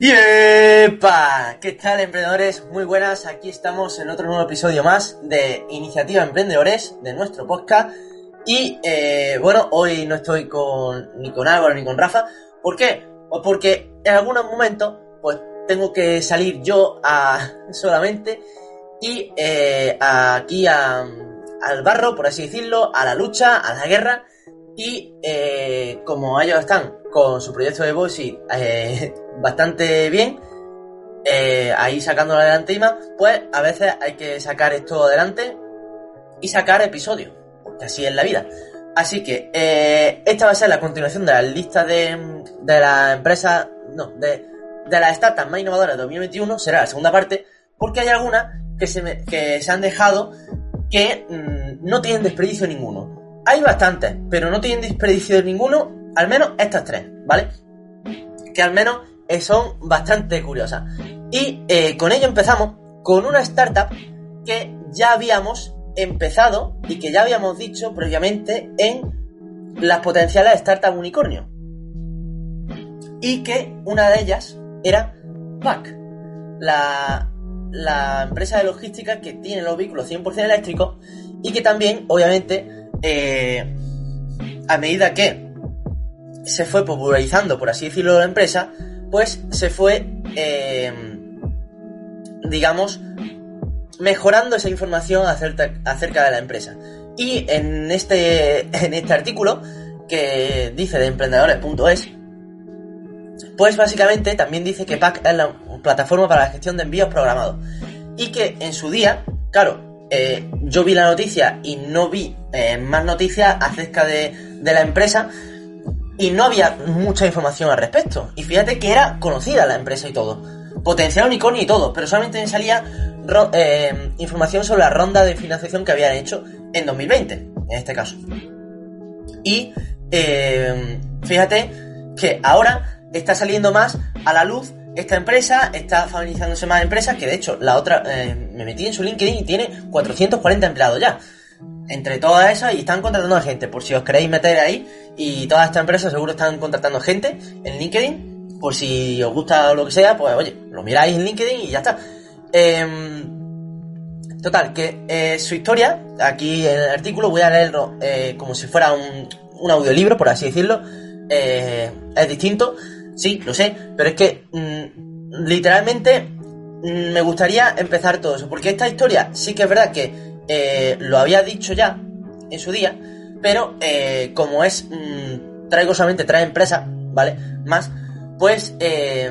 ¡Yepa! ¿Qué tal, emprendedores? Muy buenas, aquí estamos en otro nuevo episodio más de Iniciativa Emprendedores de nuestro podcast. Y eh, bueno, hoy no estoy con, ni con Álvaro ni con Rafa. ¿Por qué? Pues porque en algunos momentos, pues tengo que salir yo a, solamente y eh, aquí a, al barro, por así decirlo, a la lucha, a la guerra. Y eh, como ellos están con su proyecto de Voice eh, bastante bien, eh, ahí sacándolo adelante y más, pues a veces hay que sacar esto adelante y sacar episodios, porque así es la vida. Así que eh, esta va a ser la continuación de la lista de, de las empresas, no, de, de las startups más innovadoras de 2021, será la segunda parte, porque hay algunas que se, me, que se han dejado que mmm, no tienen desperdicio ninguno. Hay bastantes, pero no tienen desperdicio ninguno, al menos estas tres, ¿vale? Que al menos eh, son bastante curiosas. Y eh, con ello empezamos con una startup que ya habíamos empezado y que ya habíamos dicho previamente en las potenciales startups unicornio. Y que una de ellas era PAC, la, la empresa de logística que tiene los vehículos 100% eléctricos y que también, obviamente, eh, a medida que se fue popularizando, por así decirlo, la empresa, pues se fue, eh, digamos, mejorando esa información acerca, acerca, de la empresa. Y en este, en este artículo que dice de emprendedores.es, pues básicamente también dice que PAC es la plataforma para la gestión de envíos programados. Y que en su día, claro, eh, yo vi la noticia y no vi eh, más noticias acerca de, de la empresa, y no había mucha información al respecto. Y fíjate que era conocida la empresa y todo. Potencial unicornio y todo, pero solamente me salía eh, información sobre la ronda de financiación que habían hecho en 2020, en este caso. Y eh, fíjate que ahora está saliendo más a la luz esta empresa, está familiarizándose más empresas, que de hecho la otra, eh, me metí en su LinkedIn y tiene 440 empleados ya entre todas esas y están contratando gente, por si os queréis meter ahí. Y todas estas empresas seguro están contratando gente en LinkedIn. Por si os gusta lo que sea, pues oye, lo miráis en LinkedIn y ya está. Eh, total, que eh, su historia, aquí el artículo voy a leerlo eh, como si fuera un, un, audiolibro, por así decirlo. Eh, es distinto, sí, lo sé, pero es que mmm, literalmente mmm, me gustaría empezar todo eso, porque esta historia sí que es verdad que eh, lo había dicho ya en su día, pero eh, como es, mmm, traigo solamente tres empresas, ¿vale? Más, pues eh,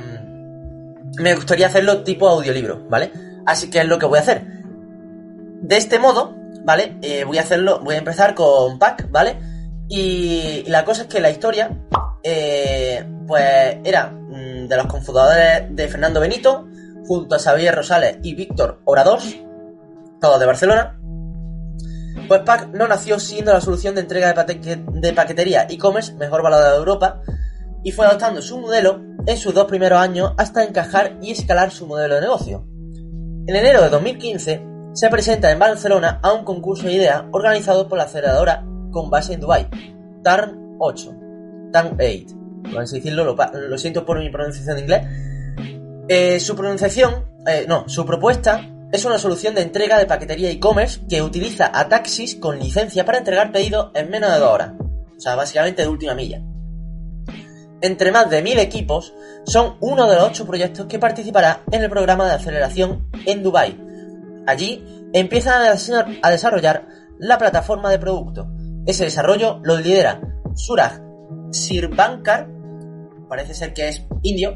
me gustaría hacerlo tipo audiolibro, ¿vale? Así que es lo que voy a hacer. De este modo, ¿vale? Voy a hacerlo, voy a empezar con Pack, ¿vale? Y, la cosa es que la historia, pues era mmm, de los confundadores de Fernando Benito, junto a Xavier Rosales y Víctor Orados, todos de Barcelona. Pues Pack no nació siendo la solución de entrega de, paquetería e-commerce mejor valorada de Europa y fue adoptando su modelo en sus dos primeros años hasta encajar y escalar su modelo de negocio. En enero de 2015 se presenta en Barcelona a un concurso de ideas organizado por la aceleradora con base en Dubai, TARN 8, TARN 8, por así decirlo, lo, lo, siento por mi pronunciación de inglés. Eh, su pronunciación, eh, no, su propuesta es una solución de entrega de paquetería e-commerce que utiliza a taxis con licencia para entregar pedidos en menos de dos horas. O sea, básicamente de última milla. Entre más de mil equipos, son uno de los ocho proyectos que participará en el programa de aceleración en Dubai. Allí empiezan a desarrollar la plataforma de producto. Ese desarrollo lo lidera Suraj Sirbankar, parece ser que es indio,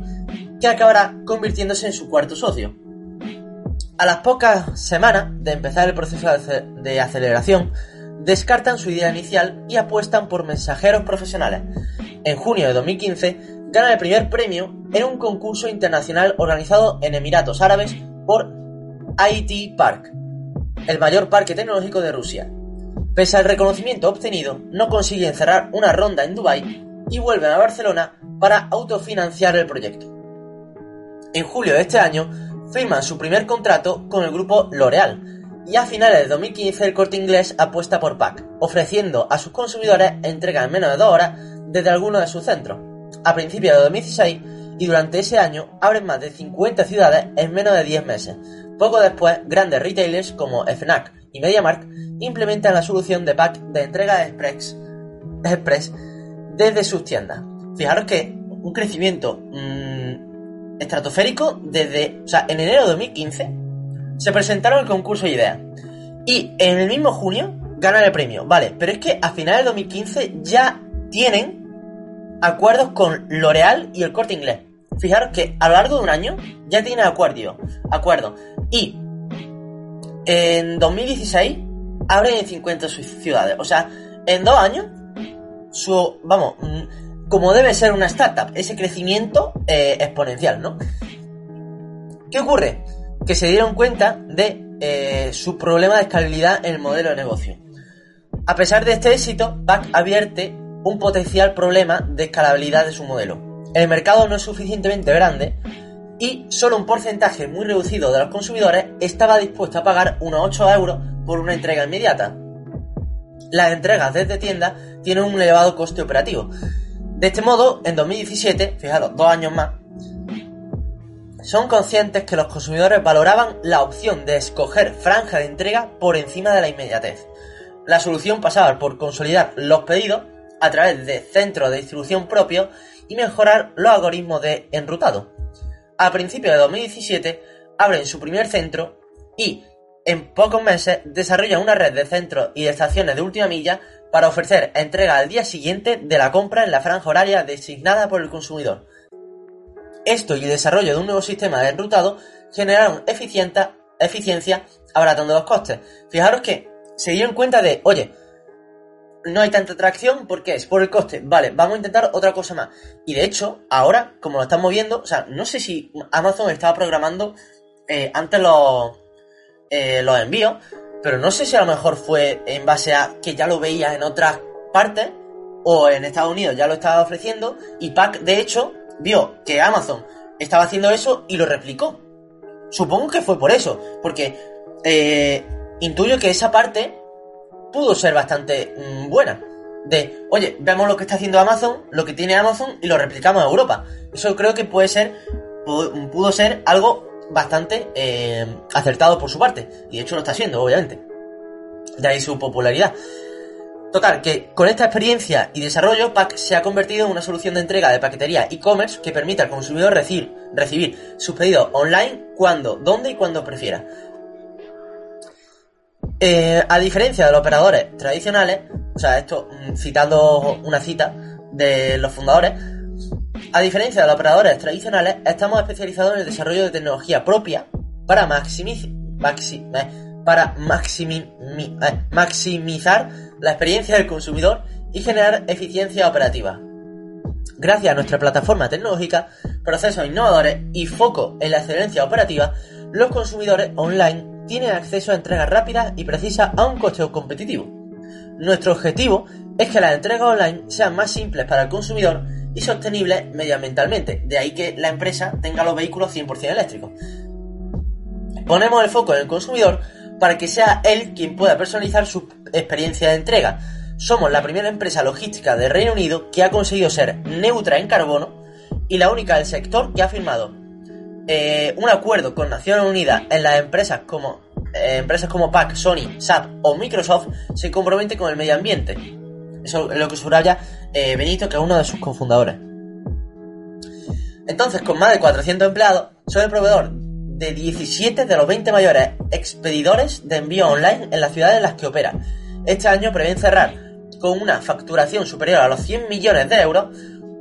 que acabará convirtiéndose en su cuarto socio. A las pocas semanas de empezar el proceso de aceleración, descartan su idea inicial y apuestan por mensajeros profesionales. En junio de 2015 gana el primer premio en un concurso internacional organizado en Emiratos Árabes por IT Park, el mayor parque tecnológico de Rusia. Pese al reconocimiento obtenido, no consiguen cerrar una ronda en Dubái y vuelven a Barcelona para autofinanciar el proyecto. En julio de este año, firman su primer contrato con el grupo L'Oreal y a finales de 2015 el corte inglés apuesta por PAC, ofreciendo a sus consumidores entrega en menos de dos horas desde alguno de sus centros. A principios de 2016 y durante ese año abren más de 50 ciudades en menos de 10 meses. Poco después, grandes retailers como FNAC y MediaMarkt implementan la solución de pack de entrega express, express desde sus tiendas. Fijaros que un crecimiento mmm, estratosférico desde, o sea, en enero de 2015 se presentaron el concurso de ideas y en el mismo junio ganan el premio. Vale, pero es que a finales de 2015 ya tienen acuerdos con L'Oreal y el Corte Inglés. Fijaros que a lo largo de un año ya tienen acuerdos. Acuerdo. Y en 2016 abren en 50 ciudades. O sea, en dos años, su, vamos, como debe ser una startup, ese crecimiento eh, exponencial, ¿no? ¿Qué ocurre? Que se dieron cuenta de eh, su problema de escalabilidad en el modelo de negocio. A pesar de este éxito, Pack advierte un potencial problema de escalabilidad de su modelo. El mercado no es suficientemente grande y solo un porcentaje muy reducido de los consumidores estaba dispuesto a pagar unos 8 euros por una entrega inmediata. Las entregas desde tienda tienen un elevado coste operativo. De este modo, en 2017, fijaros, dos años más, son conscientes que los consumidores valoraban la opción de escoger franja de entrega por encima de la inmediatez. La solución pasaba por consolidar los pedidos a través de centros de distribución propios y mejorar los algoritmos de enrutado. A principios de 2017 abren su primer centro y en pocos meses desarrollan una red de centros y de estaciones de última milla para ofrecer entrega al día siguiente de la compra en la franja horaria designada por el consumidor. Esto y el desarrollo de un nuevo sistema de enrutado generaron eficiencia abaratando los costes. Fijaros que se dieron cuenta de, oye, no hay tanta atracción porque es por el coste. Vale, vamos a intentar otra cosa más. Y de hecho, ahora, como lo estamos moviendo, o sea, no sé si Amazon estaba programando eh, antes los, eh, los envíos, pero no sé si a lo mejor fue en base a que ya lo veía en otras partes o en Estados Unidos ya lo estaba ofreciendo y Pack, de hecho, vio que Amazon estaba haciendo eso y lo replicó. Supongo que fue por eso, porque eh, intuyo que esa parte pudo ser bastante mm, buena. De, oye, vemos lo que está haciendo Amazon, lo que tiene Amazon y lo replicamos a Europa. Eso creo que puede ser, pudo, ser algo bastante eh, acertado por su parte. Y de hecho lo está haciendo, obviamente. De ahí su popularidad. Total, que con esta experiencia y desarrollo, Pack se ha convertido en una solución de entrega de paquetería e-commerce que permite al consumidor recibir, recibir sus pedidos online cuando, donde y cuando prefiera. Eh, a diferencia de los operadores tradicionales, o sea, esto mm, citando una cita de los fundadores, a diferencia de los operadores tradicionales, estamos especializados en el desarrollo de tecnología propia para, eh, eh, maximizar la experiencia del consumidor y generar eficiencia operativa. Gracias a nuestra plataforma tecnológica, procesos innovadores y foco en la excelencia operativa, los consumidores online tienen acceso a entregas rápidas y precisas a un coste competitivo. Nuestro objetivo es que las entregas online sean más simples para el consumidor y sostenibles medioambientalmente, de ahí que la empresa tenga los vehículos 100% eléctricos. Ponemos el foco en el consumidor para que sea él quien pueda personalizar su experiencia de entrega. Somos la primera empresa logística del Reino Unido que ha conseguido ser neutra en carbono y la única del sector que ha firmado eh, un acuerdo con Naciones Unidas en las empresas como eh, empresas como PAC, Sony, SAP o Microsoft se compromete con el medio ambiente. Eso es lo que subraya eh, Benito, que es uno de sus cofundadores. Entonces, con más de 400 empleados, son el proveedor de 17 de los 20 mayores expedidores de envío online en las ciudades en las que opera. Este año prevén cerrar con una facturación superior a los 100 millones de euros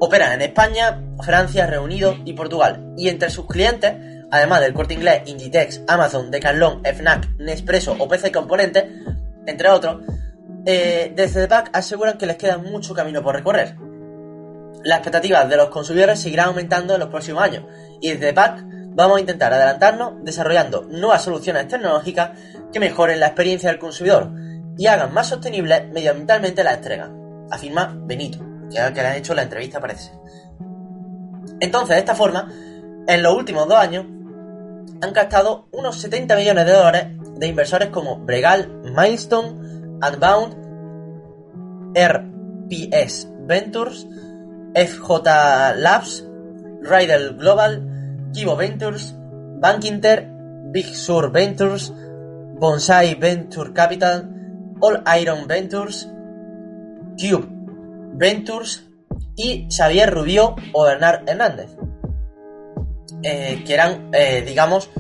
Operan en España, Francia, Reino Unido y Portugal. Y entre sus clientes, además del Corte Inglés, Inditex, Amazon, Decathlon, Fnac, Nespresso o PC Componentes, entre otros, eh, desde The Pack aseguran que les queda mucho camino por recorrer. las expectativas de los consumidores seguirán aumentando en los próximos años y desde PAC vamos a intentar adelantarnos desarrollando nuevas soluciones tecnológicas que mejoren la experiencia del consumidor y hagan más sostenible medioambientalmente la entrega, afirma Benito, que que le han hecho la entrevista parece Entonces, de esta forma, en los últimos dos años han gastado unos 70 millones de dólares de inversores como Bregal, Milestone, Unbound, RPS Ventures, FJ Labs, Rider Global, Kibo Ventures, Bankinter, Big Sur Ventures, Bonsai Venture Capital, All Iron Ventures, Cube Ventures y Xavier Rubio o Bernard Hernández. Eh, que eran, eh, digamos,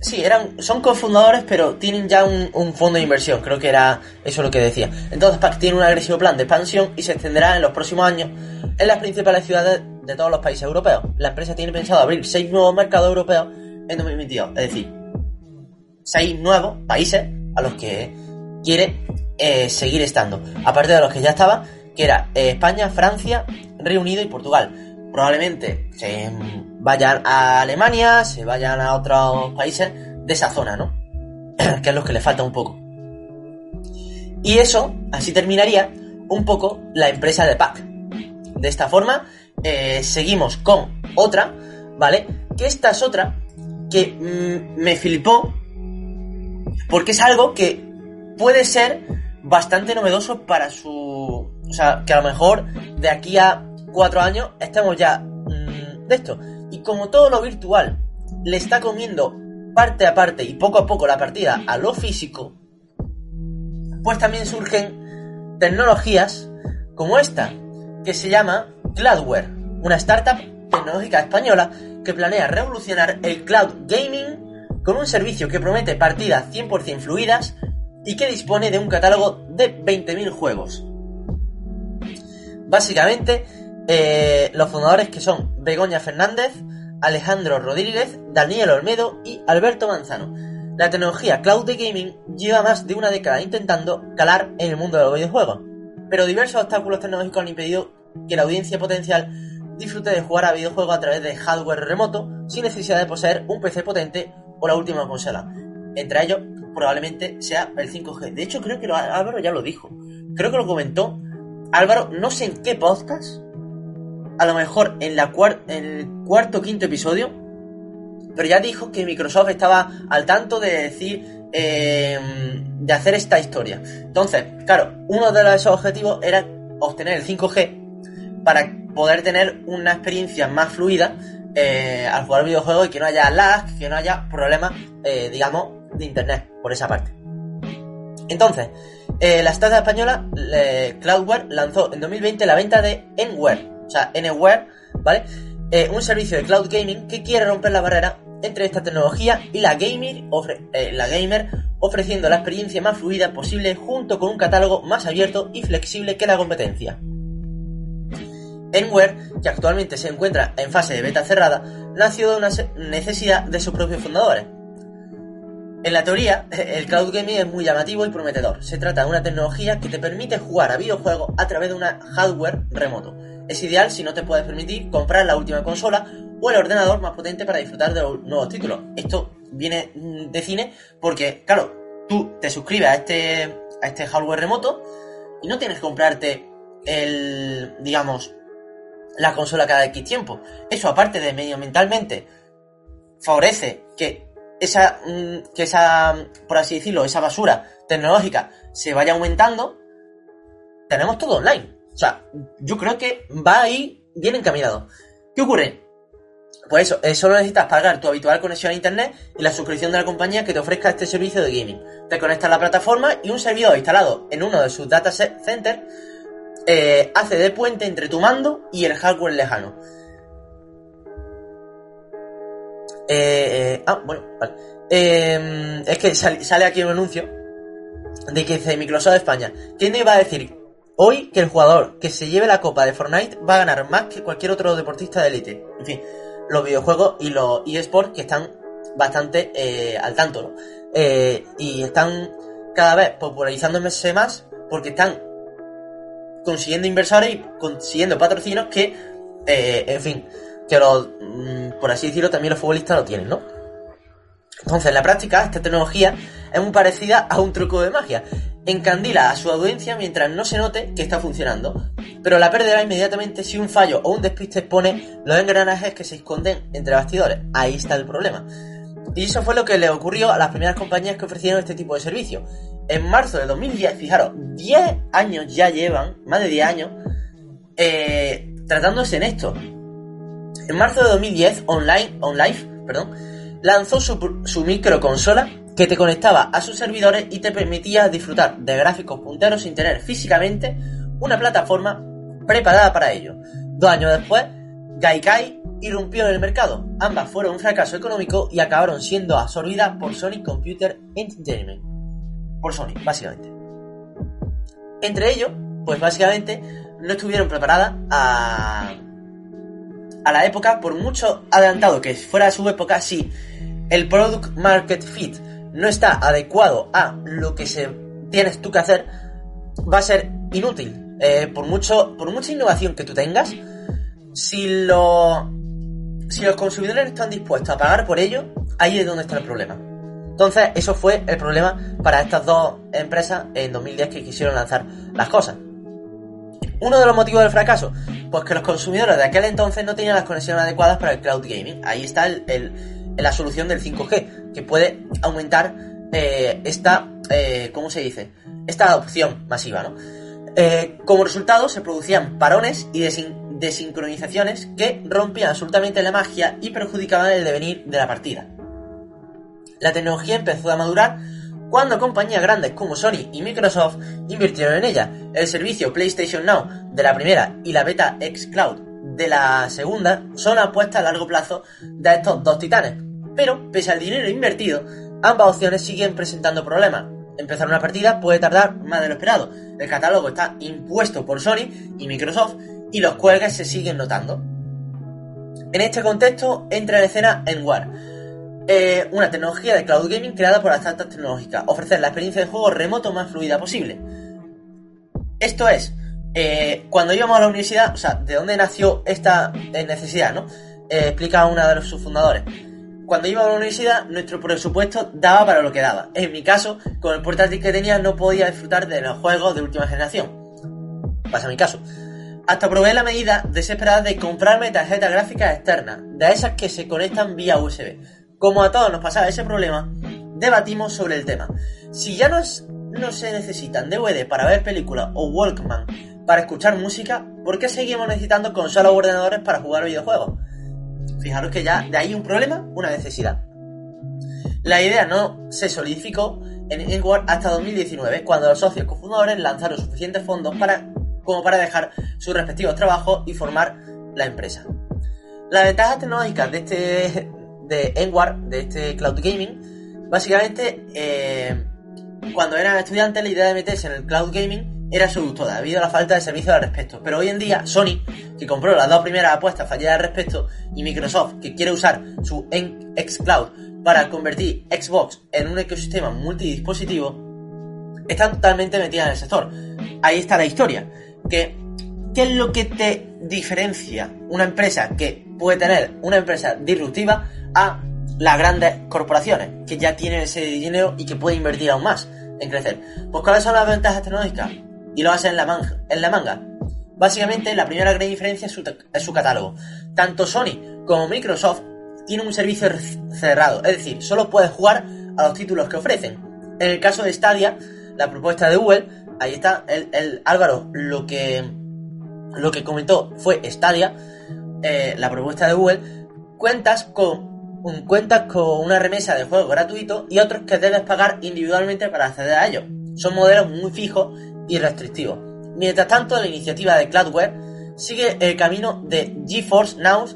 sí, eran, son cofundadores, pero tienen ya un, fondo de inversión, creo que era eso lo que decía. Entonces PAC tiene un agresivo plan de expansión y se extenderá en los próximos años en las principales ciudades de todos los países europeos. La empresa tiene pensado abrir seis nuevos mercados europeos en 2022, es decir, seis nuevos países a los que quiere eh, seguir estando, aparte de los que ya estaba, que era España, Francia, Reino Unido y Portugal probablemente se vayan a Alemania, se vayan a otros países de esa zona, ¿no? que es lo que le falta un poco. Y eso, así terminaría un poco la empresa de Pack. De esta forma, eh, seguimos con otra, ¿vale? Que esta es otra que mm, me flipó porque es algo que puede ser bastante novedoso para su... O sea, que a lo mejor de aquí a cuatro años estamos ya mm, de esto. Y como todo lo virtual le está comiendo parte a parte y poco a poco la partida a lo físico, pues también surgen tecnologías como esta, que se llama Cloudware, una startup tecnológica española que planea revolucionar el cloud gaming con un servicio que promete partidas 100% fluidas y que dispone de un catálogo de 20.000 juegos. Básicamente, eh, los fundadores que son Begoña Fernández, Alejandro Rodríguez, Daniel Olmedo y Alberto Manzano. La tecnología cloud gaming lleva más de una década intentando calar en el mundo de los videojuegos, pero diversos obstáculos tecnológicos han impedido que la audiencia potencial disfrute de jugar a videojuegos a través de hardware remoto sin necesidad de poseer un PC potente o la última consola. Entre ellos, probablemente sea el 5G. De hecho, creo que Álvaro ya lo dijo. Creo que lo comentó Álvaro, no sé en qué podcast, a lo mejor en, la en el cuarto o quinto episodio, pero ya dijo que Microsoft estaba al tanto de decir, em, de hacer esta historia. Entonces, claro, uno de esos objetivos era obtener el 5G para poder tener una experiencia más fluida eh, al jugar videojuegos y que no haya lag, que no haya problemas, eh, digamos, de internet por esa parte. Entonces, eh, la startup española Cloudware lanzó en 2020 la venta de Enware, o sea, Anywhere, ¿vale? Eh, un servicio de cloud gaming que quiere romper la barrera entre esta tecnología y la gamer, eh, la gamer ofreciendo la experiencia más fluida posible junto con un catálogo más abierto y flexible que la competencia. Enware, que actualmente se encuentra en fase de beta cerrada, nació de una necesidad de sus propios fundadores. En la teoría, el cloud gaming es muy llamativo y prometedor. Se trata de una tecnología que te permite jugar a videojuegos a través de una hardware remoto es ideal si no te puedes permitir comprar la última consola o el ordenador más potente para disfrutar de los nuevos títulos. Esto viene mm, de cine porque, claro, tú te suscribes a este, a este hardware remoto y no tienes que comprarte el, digamos, la consola cada X tiempo. Eso, aparte de medioambientalmente, favorece que esa, mm, que esa, por así decirlo, esa basura tecnológica se vaya aumentando. Tenemos todo online. O sea, yo creo que va ahí bien encaminado. ¿Qué ocurre? Pues eso, eh, solo necesitas pagar tu habitual conexión a internet y la suscripción de la compañía que te ofrezca este servicio de gaming. Te conectas a la plataforma y un servidor instalado en uno de sus data centers eh, hace de puente entre tu mando y el hardware lejano. Eh, ah, bueno, vale. es que sale, aquí un anuncio de que dice Microsoft España. ¿Quién iba a decir hoy que el jugador que se lleve la copa de Fortnite va a ganar más que cualquier otro deportista de élite. En fin, los videojuegos y los eSports que están bastante eh, al tanto. Eh, y están cada vez popularizándose más porque están consiguiendo inversores y consiguiendo patrocinios que, eh, en fin, que los, mm, por así decirlo, también los futbolistas lo tienen, ¿no? Entonces, en la práctica, esta tecnología es muy parecida a un truco de magia. Encandila a su audiencia mientras no se note que está funcionando, pero la perderá inmediatamente si un fallo o un despiste pone los engranajes que se esconden entre bastidores. Ahí está el problema. Y eso fue lo que le ocurrió a las primeras compañías que ofrecieron este tipo de servicio. En marzo de 2010, fijaros, 10 años ya llevan, más de 10 años, eh, tratándose en esto. En marzo de 2010, Online, OnLive, perdón, lanzó su, su microconsola que te conectaba a sus servidores y te permitía disfrutar de gráficos punteros sin tener físicamente una plataforma preparada para ello. Dos años después, Gaikai irrumpió en el mercado. Ambas fueron un fracaso económico y acabaron siendo absorbidas por Sony Computer Entertainment. Por Sony, básicamente. Entre ellos, pues básicamente no estuvieron preparadas a, a la época, por mucho adelantado que fuera su época, si el Product Market Fit no está adecuado a lo que se tienes tú que hacer, va a ser inútil. Eh, por, mucho, por mucha innovación que tú tengas, si, lo, si los consumidores están dispuestos a pagar por ello, ahí es donde está el problema. Entonces, eso fue el problema para estas dos empresas en 2010 que quisieron lanzar las cosas. Uno de los motivos del fracaso, pues que los consumidores de aquel entonces no tenían las conexiones adecuadas para el cloud gaming. Ahí está el, la solución del 5G, que puede aumentar eh, esta, eh, ¿cómo se dice? Esta adopción masiva, ¿no? Eh, como resultado se producían parones y desincronizaciones que rompían absolutamente la magia y perjudicaban el devenir de la partida. La tecnología empezó a madurar cuando compañías grandes como Sony y Microsoft invirtieron en ella. El servicio PlayStation Now de la primera y la beta xCloud de la segunda son apuestas a largo plazo de estos dos titanes. Pero, pese al dinero invertido, ambas opciones siguen presentando problemas empezar una partida puede tardar más de lo esperado. El catálogo está impuesto por Sony y Microsoft y los cuelgues se siguen notando. En este contexto entra en escena Enwar, eh, una tecnología de cloud gaming creada por las startups tecnológicas, ofrecer la experiencia de juego remoto más fluida posible. Esto es, eh, cuando íbamos a la universidad, o sea, ¿de dónde nació esta eh, necesidad, no? explica una de sus fundadores cuando iba a la universidad, nuestro presupuesto daba para lo que daba. En mi caso, con el portátil que tenía, no podía disfrutar de los juegos de última generación. Pasa mi caso. Hasta probé la medida desesperada de comprarme tarjetas gráficas externas, de esas que se conectan vía USB. Como a todos nos pasaba ese problema, debatimos sobre el tema. Si ya no se necesitan DVD para ver películas o Walkman para escuchar música, ¿por qué seguimos necesitando consolas o ordenadores para jugar videojuegos? Fijaros que ya de ahí un problema, una necesidad. La idea no se solidificó en Edward hasta 2019, cuando los socios cofundadores lanzaron suficientes fondos para, como para dejar sus respectivos trabajos y formar la empresa. Las ventajas tecnológicas de este de de este cloud gaming, básicamente eh, cuando eran estudiantes la idea de meterse en el cloud gaming era seductora debido a la falta de servicio al respecto. Pero hoy en día, Sony, que compró las dos primeras apuestas fallidas al respecto, y Microsoft, que quiere usar su xCloud para convertir Xbox en un ecosistema multidispositivo, están totalmente metidas en el sector. Ahí está la historia. ¿Qué es lo que te diferencia una empresa que puede tener una empresa disruptiva a las grandes corporaciones que ya tienen ese dinero y que pueden invertir aún más en crecer? Pues ¿cuáles son las ventajas tecnológicas? Y lo hace en la, manga, en la manga. Básicamente, la primera gran diferencia es su, catálogo. Tanto Sony como Microsoft tienen un servicio cerrado, es decir, solo puedes jugar a los títulos que ofrecen. En el caso de Stadia, la propuesta de Google, ahí está, el, Álvaro lo que, lo que comentó fue Stadia, eh, la propuesta de Google, cuentas con cuentas con una remesa de juegos gratuito y otros que debes pagar individualmente para acceder a ellos. Son modelos muy fijos y restrictivo. Mientras tanto, la iniciativa de Cloudware sigue el camino de GeForce Now,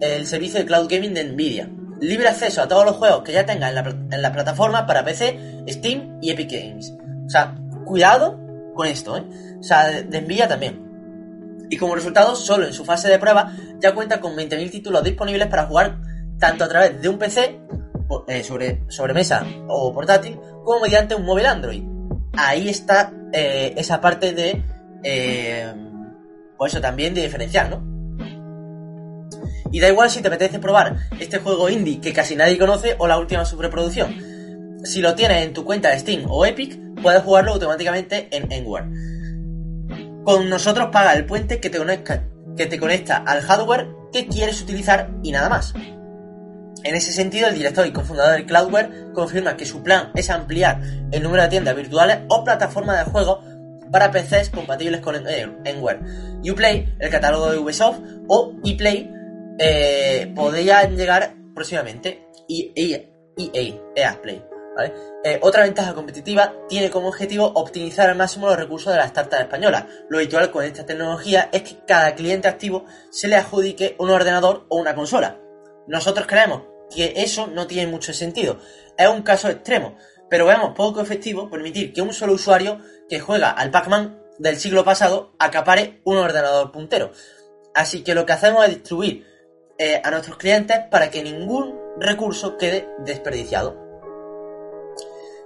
el servicio de cloud gaming de Nvidia. Libre acceso a todos los juegos que ya tenga en la, en la plataforma para PC, Steam y Epic Games. O sea, cuidado con esto, ¿eh? O sea, de, Nvidia también. Y como resultado, solo en su fase de prueba ya cuenta con 20.000 títulos disponibles para jugar tanto a través de un PC, eh, sobre, sobre mesa o portátil, como mediante un móvil Android. Ahí está eh, esa parte de eh, eso también de diferencial, ¿no? Y da igual si te apetece probar este juego indie que casi nadie conoce o la última sobreproducción. Si lo tienes en tu cuenta de Steam o Epic, puedes jugarlo automáticamente en Enware. Con nosotros paga el puente que te conecta, que te conecta al hardware que quieres utilizar y nada más. En ese sentido, el director y cofundador de Cloudware confirma que su plan es ampliar el número de tiendas virtuales o plataformas de juegos para PCs compatibles con Enware. Uplay, el catálogo de Ubisoft, o ePlay, eh, podrían llegar próximamente. EA, EA, EA Play. Eh, otra ventaja competitiva tiene como objetivo optimizar al máximo los recursos de las startups españolas. Lo habitual con esta tecnología es que cada cliente activo se le adjudique un ordenador o una consola. Nosotros creemos que eso no tiene mucho sentido. Es un caso extremo, pero vemos poco efectivo permitir que un solo usuario que juega al Pac-Man del siglo pasado acapare un ordenador puntero. Así que lo que hacemos es distribuir eh, a nuestros clientes para que ningún recurso quede desperdiciado.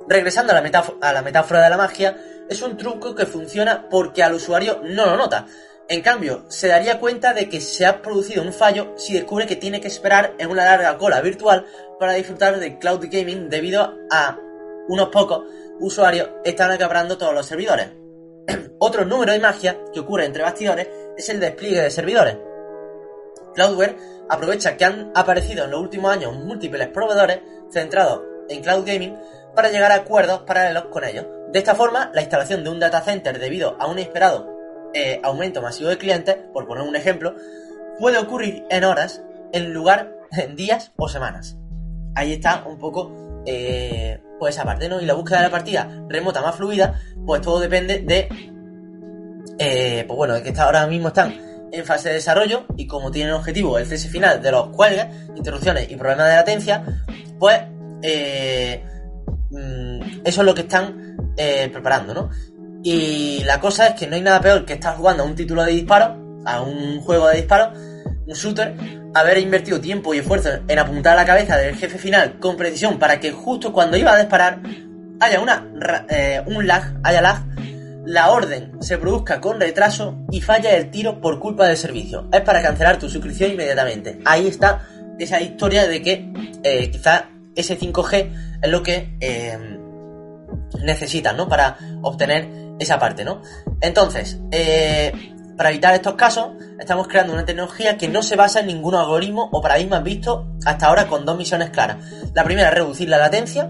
Regresando a la, a la metáfora de la magia, es un truco que funciona porque al usuario no lo nota. En cambio, se daría cuenta de que se ha producido un fallo si descubre que tiene que esperar en una larga cola virtual para disfrutar de cloud gaming debido a unos pocos usuarios están acaparando todos los servidores. Otro número de magia que ocurre entre bastidores es el despliegue de servidores. Cloudware aprovecha que han aparecido en los últimos años múltiples proveedores centrados en cloud gaming para llegar a acuerdos paralelos con ellos. De esta forma, la instalación de un data center debido a un esperado eh, aumento masivo de clientes, por poner un ejemplo, puede ocurrir en horas en lugar en días o semanas. Ahí está un poco eh, pues esa parte, ¿no? Y la búsqueda de la partida remota más fluida, pues todo depende de, eh, pues bueno, de que ahora mismo están en fase de desarrollo y como tienen objetivo el cese final de los cuelgues, interrupciones y problemas de latencia, pues eh, mm, eso es lo que están preparando, ¿no? Y la cosa es que no hay nada peor que estar jugando a un título de disparo, a un juego de disparo, un shooter, haber invertido tiempo y esfuerzo en apuntar a la cabeza del jefe final con precisión para que justo cuando iba a disparar haya una, eh, un lag, haya lag la orden se produzca con retraso y falla el tiro por culpa del servicio. Es para cancelar tu suscripción inmediatamente. Ahí está esa historia de que eh, quizá ese 5G es lo que eh, necesitan, ¿no? Para obtener esa parte, ¿no? Entonces, eh, para evitar estos casos, estamos creando una tecnología que no se basa en ningún algoritmo o paradigma visto hasta ahora con dos misiones claras. La primera es reducir la latencia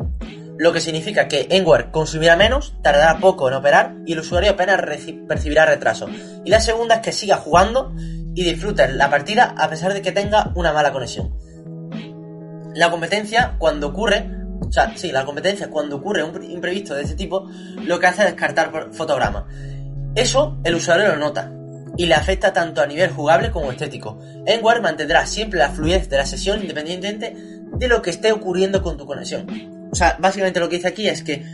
lo que significa que Enware consumirá menos, tardará poco en operar y el usuario apenas percibirá retraso. Y la segunda es que siga jugando y disfrute la partida a pesar de que tenga una mala conexión. La competencia, cuando ocurre, o sea, sí, la competencia, cuando ocurre un imprevisto de este tipo, lo que hace es descartar fotogramas. Eso el usuario lo nota y le afecta tanto a nivel jugable como estético. Enware mantendrá siempre la fluidez de la sesión independientemente de lo que esté ocurriendo con tu conexión. O sea, básicamente lo que dice aquí es que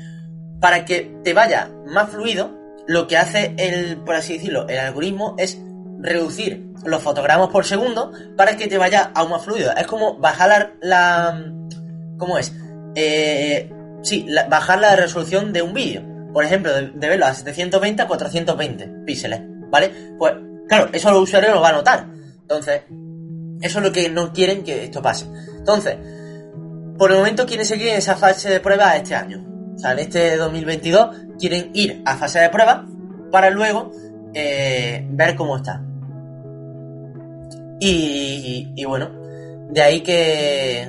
para que te vaya más fluido, lo que hace el, por así decirlo, el algoritmo es reducir los fotogramas por segundo para que te vaya aún más fluido. Es como bajar la... ¿Cómo es? Eh, sí, bajar la resolución de un vídeo. Por ejemplo, de, verlo a 720 a 420 píxeles, ¿vale? Pues claro, eso los usuarios lo van a notar. Entonces, eso es lo que no quieren que esto pase. Entonces, por el momento quieren seguir en esa fase de prueba este año. O sea, en este 2022 quieren ir a fase de prueba para luego eh, ver cómo está. Y, bueno, de ahí que,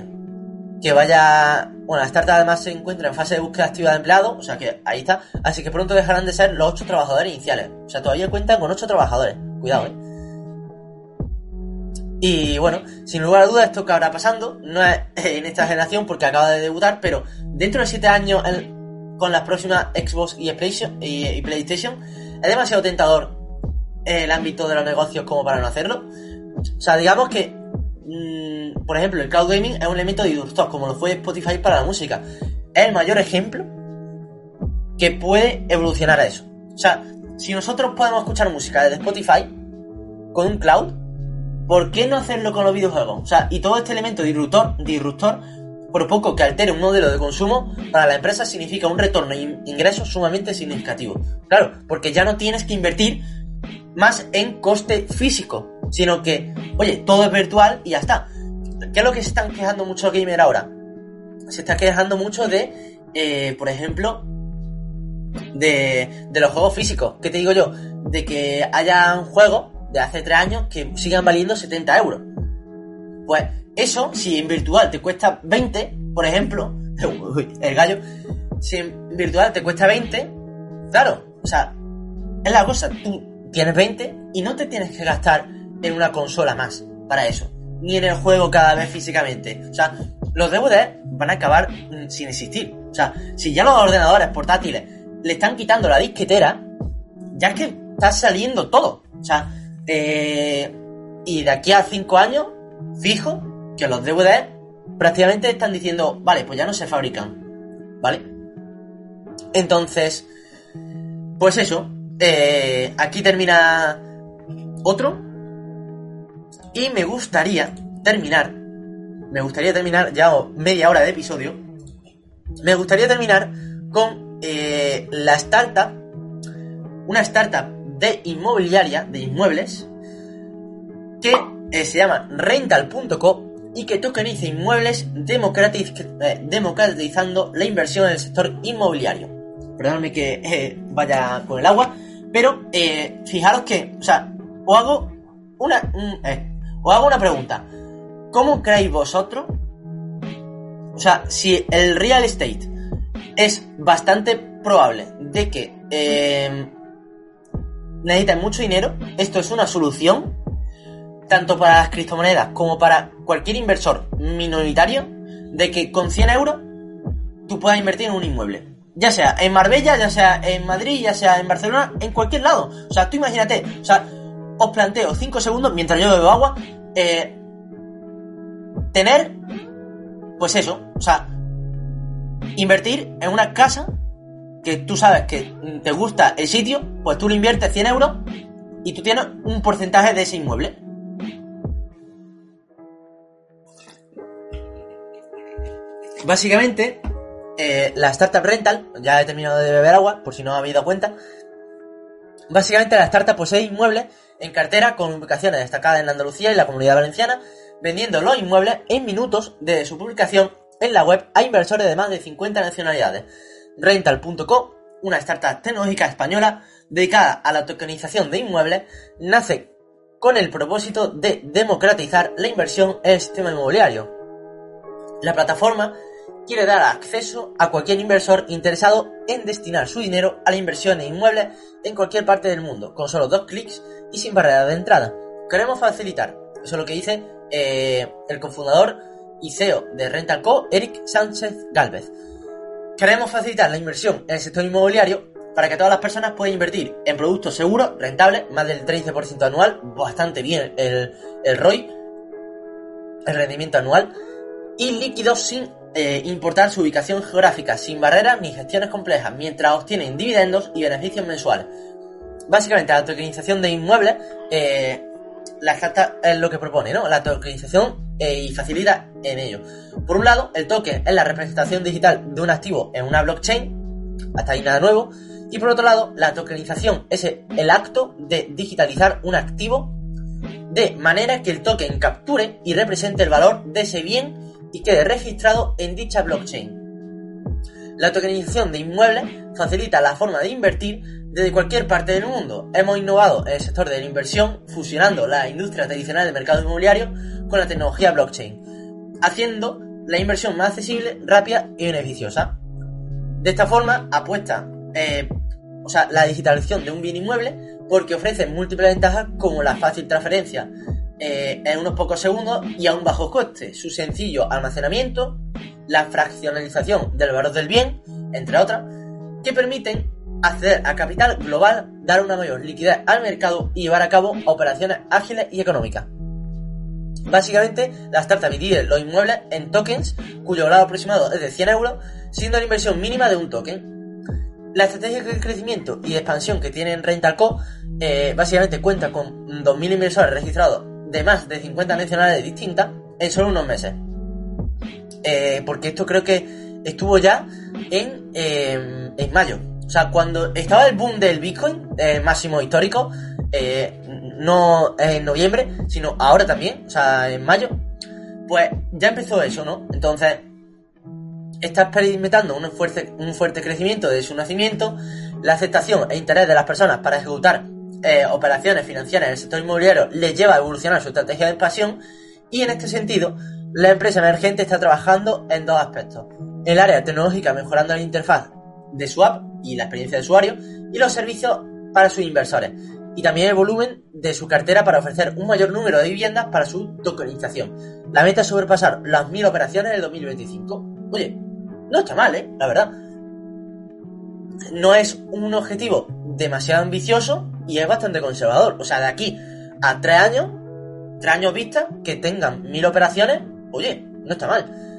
que vaya... Bueno, la startup además se encuentra en fase de búsqueda activa de empleados, o sea que ahí está. Así que pronto dejarán de ser los 8 trabajadores iniciales. O sea, todavía cuentan con 8 trabajadores. Cuidado, eh. Y bueno, sin lugar a dudas, esto que habrá pasando no es en esta generación porque acaba de debutar, pero dentro de 7 años con las próximas Xbox y PlayStation, es demasiado tentador el ámbito de los negocios como para no hacerlo. O sea, digamos que, por ejemplo, el cloud gaming es un elemento disruptor, como lo fue Spotify para la música. Es el mayor ejemplo que puede evolucionar a eso. O sea, si nosotros podemos escuchar música desde Spotify con un cloud, ¿por qué no hacerlo con los videojuegos? O sea, y todo este elemento disruptor, disruptor por poco que altere un modelo de consumo, para la empresa significa un retorno de ingresos sumamente significativo. Claro, porque ya no tienes que invertir más en coste físico, sino que, oye, todo es virtual y ya está. ¿Qué es lo que se están quejando mucho los gamers ahora? Se está quejando mucho de, eh, por ejemplo, de, de los juegos físicos. ¿Qué te digo yo? De que haya un juego de hace 3 años que sigan valiendo 70 euros. Pues eso, si en virtual te cuesta 20, por ejemplo, el gallo, si en virtual te cuesta 20, claro, o sea, es la cosa, tienes 20 y no te tienes que gastar en una consola más para eso, ni en el juego cada vez físicamente. O sea, los DVDs van a acabar mm, sin existir. O sea, si ya los ordenadores portátiles le están quitando la disquetera, ya es que está saliendo todo. O sea, eh, y de aquí a 5 años, fijo que los DVDs prácticamente están diciendo, vale, pues ya no se fabrican. ¿Vale? Entonces, pues eso, eh, aquí termina otro. Y me gustaría terminar. Me gustaría terminar ya media hora de episodio. Me gustaría terminar con eh, la startup. Una startup de inmobiliaria, de inmuebles. Que eh, se llama rental.co y que tokeniza inmuebles democratizando la inversión en el sector inmobiliario. Perdóname que vaya con el agua. Pero eh, fijaros que, o sea, os hago una, eh, os hago una pregunta. ¿Cómo creéis vosotros? O sea, si el real estate es bastante probable de que eh, mucho dinero, esto es una solución tanto para las criptomonedas como para cualquier inversor minoritario de que con 100 euros tú puedas invertir en un inmueble. Ya sea en Marbella, ya sea en Madrid, ya sea en Barcelona, en cualquier lado. O sea, tú imagínate, o sea, os planteo 5 segundos mientras yo bebo agua, eh, tener, pues eso, o sea, invertir en una casa que tú sabes que te gusta el sitio, pues tú le inviertes 100 euros y tú tienes un porcentaje de ese inmueble. Básicamente, eh, la startup rental, ya he terminado de beber agua, por si no habéis dado cuenta. Básicamente la startup posee inmuebles en cartera con ubicaciones destacadas en Andalucía y la comunidad valenciana, vendiendo los inmuebles en minutos de su publicación en la web a inversores de más de 50 nacionalidades. Rental.co, una startup tecnológica española dedicada a la tokenización de inmuebles, nace con el propósito de democratizar la inversión en el sistema inmobiliario. La plataforma quiere dar acceso a cualquier inversor interesado en destinar su dinero a la inversión en inmuebles en cualquier parte del mundo, con solo dos clics y sin barrera de entrada. Queremos facilitar, eso es lo que dice eh, el cofundador y CEO de Rental Co, Eric Sánchez Galvez. Queremos facilitar la inversión en el sector inmobiliario para que todas las personas puedan invertir en productos seguros, rentables, más del 13% anual, bastante bien el, el ROI, el rendimiento anual, y líquidos sin eh, importar su ubicación geográfica sin barreras ni gestiones complejas, mientras obtienen dividendos y beneficios mensuales. Básicamente, la tokenización de inmuebles, eh, la carta es lo que propone, ¿no? La tokenización eh, y facilita en ello. Por un lado, el token es la representación digital de un activo en una blockchain, hasta ahí nada nuevo. Y por otro lado, la tokenización es el acto de digitalizar un activo de manera que el token capture y represente el valor de ese bien y quede registrado en dicha blockchain. La tokenización de inmuebles facilita la forma de invertir desde cualquier parte del mundo. Hemos innovado en el sector de la inversión fusionando la industria tradicional del mercado inmobiliario con la tecnología blockchain, haciendo la inversión más accesible, rápida y beneficiosa. De esta forma apuesta eh, o sea, la digitalización de un bien inmueble porque ofrece múltiples ventajas como la fácil transferencia eh, en unos pocos segundos y a un bajo coste. Su sencillo almacenamiento, la fraccionalización del valor del bien, entre otras, que permiten acceder a capital global, dar una mayor liquidez al mercado y llevar a cabo operaciones ágiles y económicas. Básicamente, la startup divide los inmuebles en tokens cuyo grado aproximado es de 100 euros, siendo la inversión mínima de un token. La estrategia de crecimiento y expansión que tiene Rentalco eh, básicamente cuenta con 2.000 inversores registrados de más de 50 nacionalidades distintas en solo unos meses. eh, porque esto creo que estuvo ya en, eh, en mayo. O sea, cuando estaba el boom del Bitcoin, eh, máximo histórico, eh, no en noviembre, sino ahora también, o sea, en mayo, pues ya empezó eso, ¿no? Entonces, está experimentando un fuerte, un fuerte crecimiento de su nacimiento, la aceptación e interés de las personas para ejecutar eh, operaciones financieras en el sector inmobiliario les lleva a evolucionar su estrategia de expansión y en este sentido, la empresa emergente está trabajando en dos aspectos. El área tecnológica mejorando la interfaz de su app y la experiencia de usuario y los servicios para sus inversores y también el volumen de su cartera para ofrecer un mayor número de viviendas para su tokenización. La meta es sobrepasar las mil operaciones en el 2025. Oye, no está mal, ¿eh? La verdad. No es un objetivo demasiado ambicioso y es bastante conservador. O sea, de aquí a tres años, tres años vista, que tengan mil operaciones, oye, no está mal.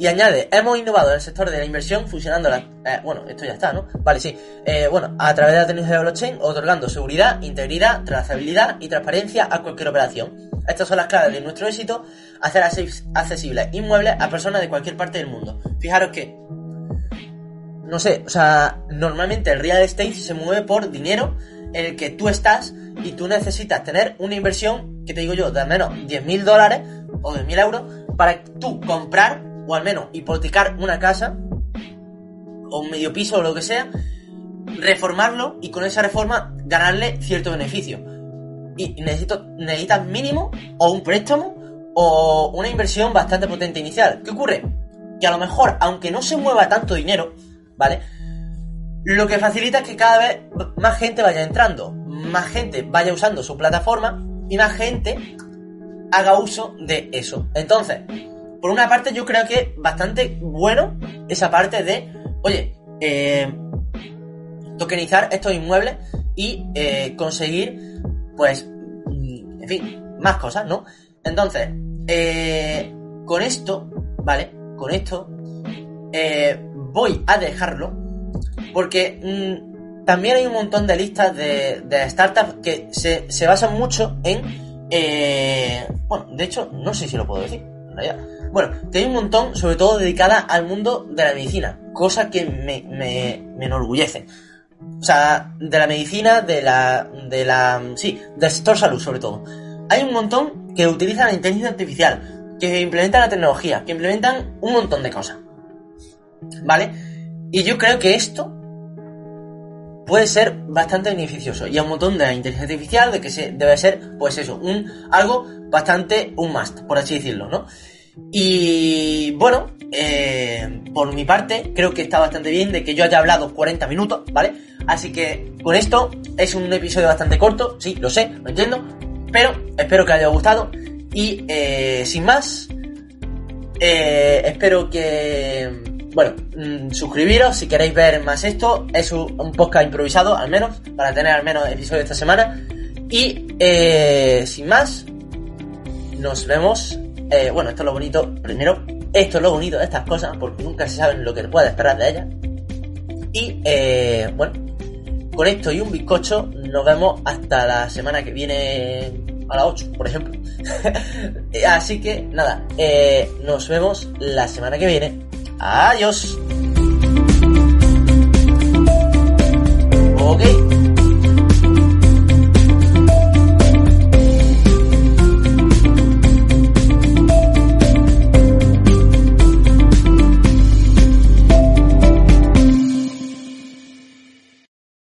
Y añade, hemos innovado en el sector de la inversión fusionando las... Eh, bueno, esto ya está, ¿no? Vale, sí. Eh, bueno, a través de la tecnología de blockchain, otorgando seguridad, integridad, trazabilidad y transparencia a cualquier operación. Estas son las claves de nuestro éxito, hacer accesibles inmuebles a personas de cualquier parte del mundo. Fijaros que... No sé, o sea, normalmente el real estate se mueve por dinero en el que tú estás y tú necesitas tener una inversión, que te digo yo, de al menos 10.000 dólares o 10.000 euros para tú comprar o al menos hipotecar una casa, o un medio piso o lo que sea, reformarlo y con esa reforma ganarle cierto beneficio. Y necesito, necesitas mínimo o un préstamo o una inversión bastante potente inicial. ¿Qué ocurre? Que a lo mejor, aunque no se mueva tanto dinero, ¿vale? Lo que facilita es que cada vez más gente vaya entrando, más gente vaya usando su plataforma y más gente haga uso de eso. Entonces, por una parte yo creo que bastante bueno esa parte de, oye, eh, tokenizar estos inmuebles y eh, conseguir, pues, mm, en fin, más cosas, ¿no? Entonces, eh, con esto, ¿vale? Con esto, voy a dejarlo porque mm, también hay un montón de listas de, startups que se, se, basan mucho en... bueno, de hecho, no sé si lo puedo decir. Bueno, hay un montón, sobre todo dedicada al mundo de la medicina, cosa que me, me, me enorgullece. O sea, de la medicina, de la, de la, sí, del sector salud sobre todo. Hay un montón que utilizan la inteligencia artificial, que implementan la tecnología, que implementan un montón de cosas. ¿Vale? Y yo creo que esto puede ser bastante beneficioso. Y a un montón de la inteligencia artificial, de que se, debe ser, pues eso, un, algo bastante un must, por así decirlo, ¿no? Y bueno, eh, por mi parte, creo que está bastante bien de que yo haya hablado 40 minutos, ¿vale? Así que con esto es un episodio bastante corto, sí, lo sé, lo entiendo, pero espero que haya gustado. Y eh, sin más, eh, espero que, bueno, mm, suscribiros si queréis ver más esto. Es un, podcast improvisado, al menos, para tener al menos episodio esta semana. Y sin más, nos vemos eh, bueno, esto es lo bonito. Primero, esto es lo bonito de estas cosas, porque nunca se sabe lo que puede esperar de ellas. Y, eh, bueno, con esto y un bizcocho, nos vemos hasta la semana que viene a las 8, por ejemplo. Así que, nada, eh, nos vemos la semana que viene. Adiós. Ok.